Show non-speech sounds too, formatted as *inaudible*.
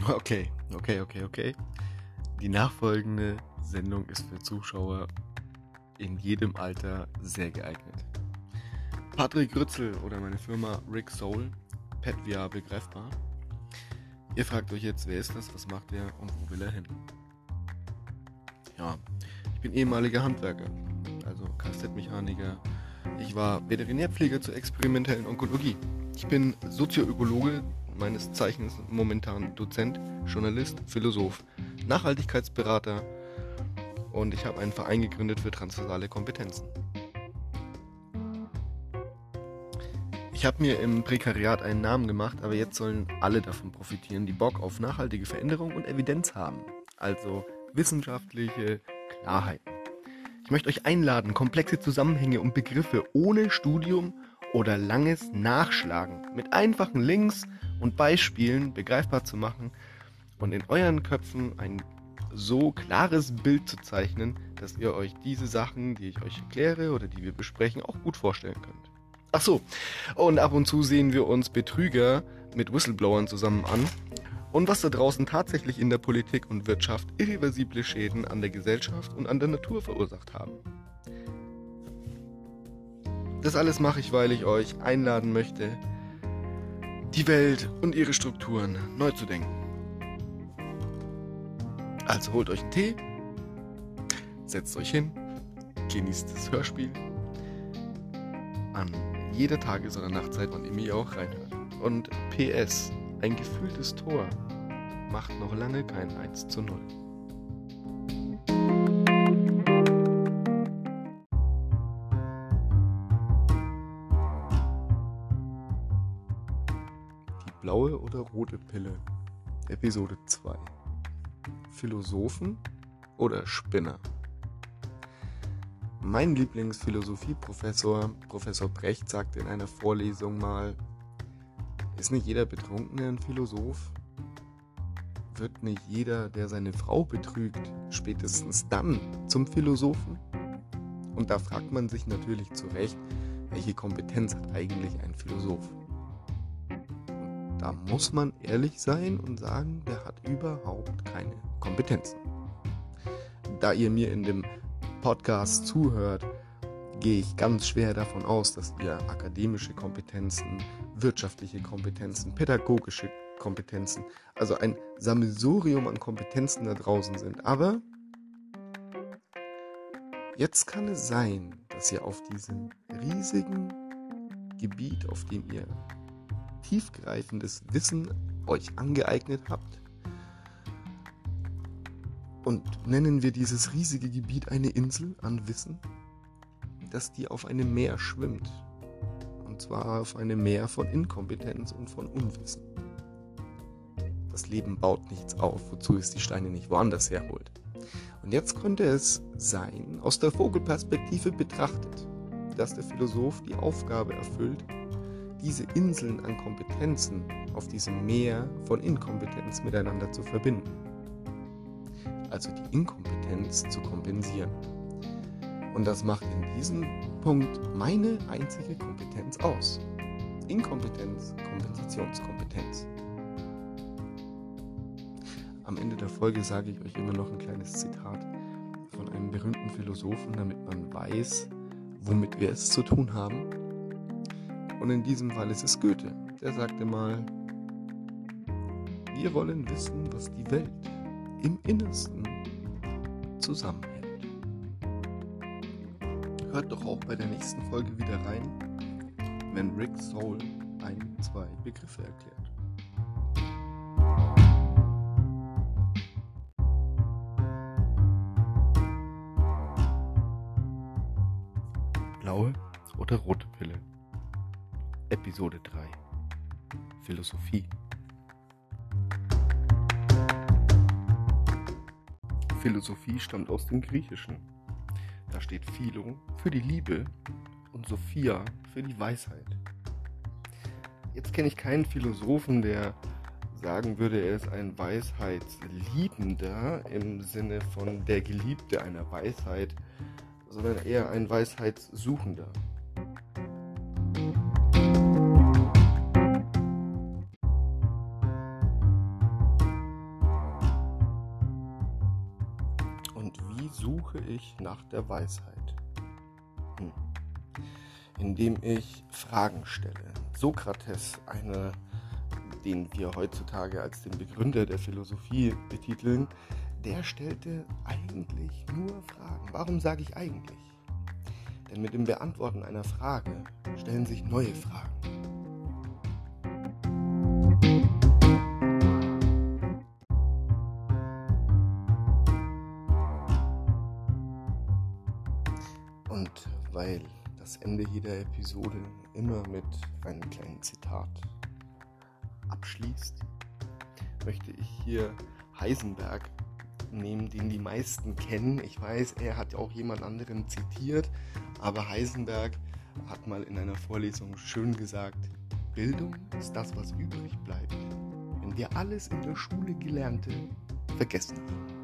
*laughs* Okay, okay, okay, okay. Die nachfolgende Sendung ist für Zuschauer in jedem Alter sehr geeignet. Patrick Rützel oder meine Firma Rick Soul, Pet VR begreifbar. Ihr fragt euch jetzt, wer ist das, was macht er und wo will er hin? Ja, ich bin ehemaliger Handwerker, also Kfz-Mechaniker. Ich war Veterinärpfleger zur experimentellen Onkologie. Ich bin Sozioökologe, meines Zeichens momentan Dozent, Journalist, Philosoph, Nachhaltigkeitsberater und ich habe einen Verein gegründet für transversale Kompetenzen. Ich habe mir im Prekariat einen Namen gemacht, aber jetzt sollen alle davon profitieren, die Bock auf nachhaltige Veränderung und Evidenz haben. Also wissenschaftliche Klarheiten. Ich möchte euch einladen, komplexe Zusammenhänge und Begriffe ohne Studium oder langes Nachschlagen mit einfachen Links und Beispielen begreifbar zu machen und in euren Köpfen ein so klares Bild zu zeichnen, dass ihr euch diese Sachen, die ich euch erkläre oder die wir besprechen, auch gut vorstellen könnt. Ach so, und ab und zu sehen wir uns Betrüger mit Whistleblowern zusammen an und was da draußen tatsächlich in der Politik und Wirtschaft irreversible Schäden an der Gesellschaft und an der Natur verursacht haben. Das alles mache ich, weil ich euch einladen möchte, die Welt und ihre Strukturen neu zu denken. Also holt euch einen Tee, setzt euch hin, genießt das Hörspiel an jeder Tages- oder Nachtzeit, wann ihr mir auch reinhört. Und PS, ein gefühltes Tor macht noch lange kein 1 zu 0. blaue oder rote Pille. Episode 2. Philosophen oder Spinner? Mein Lieblingsphilosophieprofessor, Professor Brecht, sagte in einer Vorlesung mal, ist nicht jeder Betrunkene ein Philosoph? Wird nicht jeder, der seine Frau betrügt, spätestens dann zum Philosophen? Und da fragt man sich natürlich zu Recht, welche Kompetenz hat eigentlich ein Philosoph? Da muss man ehrlich sein und sagen, der hat überhaupt keine Kompetenzen. Da ihr mir in dem Podcast zuhört, gehe ich ganz schwer davon aus, dass ihr akademische Kompetenzen, wirtschaftliche Kompetenzen, pädagogische Kompetenzen, also ein Sammelsurium an Kompetenzen da draußen sind. Aber jetzt kann es sein, dass ihr auf diesem riesigen Gebiet, auf dem ihr tiefgreifendes Wissen euch angeeignet habt, und nennen wir dieses riesige Gebiet eine Insel an Wissen, dass die auf einem Meer schwimmt. Und zwar auf einem Meer von Inkompetenz und von Unwissen. Das Leben baut nichts auf, wozu es die Steine nicht woanders herholt. Und jetzt könnte es sein, aus der Vogelperspektive betrachtet, dass der Philosoph die Aufgabe erfüllt, diese Inseln an Kompetenzen auf diesem Meer von Inkompetenz miteinander zu verbinden also die Inkompetenz, zu kompensieren. Und das macht in diesem Punkt meine einzige Kompetenz aus. Inkompetenz, Kompensationskompetenz. Am Ende der Folge sage ich euch immer noch ein kleines Zitat von einem berühmten Philosophen, damit man weiß, womit wir es zu tun haben. Und in diesem Fall ist es Goethe. Der sagte mal, wir wollen wissen, was die Welt im Innersten zusammenhält. Hört doch auch bei der nächsten Folge wieder rein, wenn Rick Soul ein, zwei Begriffe erklärt. Blaue oder rote Pille? Episode 3 Philosophie Philosophie stammt aus dem Griechischen. Da steht Philo für die Liebe und Sophia für die Weisheit. Jetzt kenne ich keinen Philosophen, der sagen würde, er ist ein Weisheitsliebender im Sinne von der Geliebte einer Weisheit, sondern eher ein Weisheitssuchender. Ich nach der Weisheit? Hm. Indem ich Fragen stelle. Sokrates, einer, den wir heutzutage als den Begründer der Philosophie betiteln, der stellte eigentlich nur Fragen. Warum sage ich eigentlich? Denn mit dem Beantworten einer Frage stellen sich neue Fragen. Und weil das Ende jeder Episode immer mit einem kleinen Zitat abschließt, möchte ich hier Heisenberg nehmen, den die meisten kennen. Ich weiß, er hat auch jemand anderen zitiert, aber Heisenberg hat mal in einer Vorlesung schön gesagt, Bildung ist das, was übrig bleibt, wenn wir alles in der Schule Gelernte vergessen haben.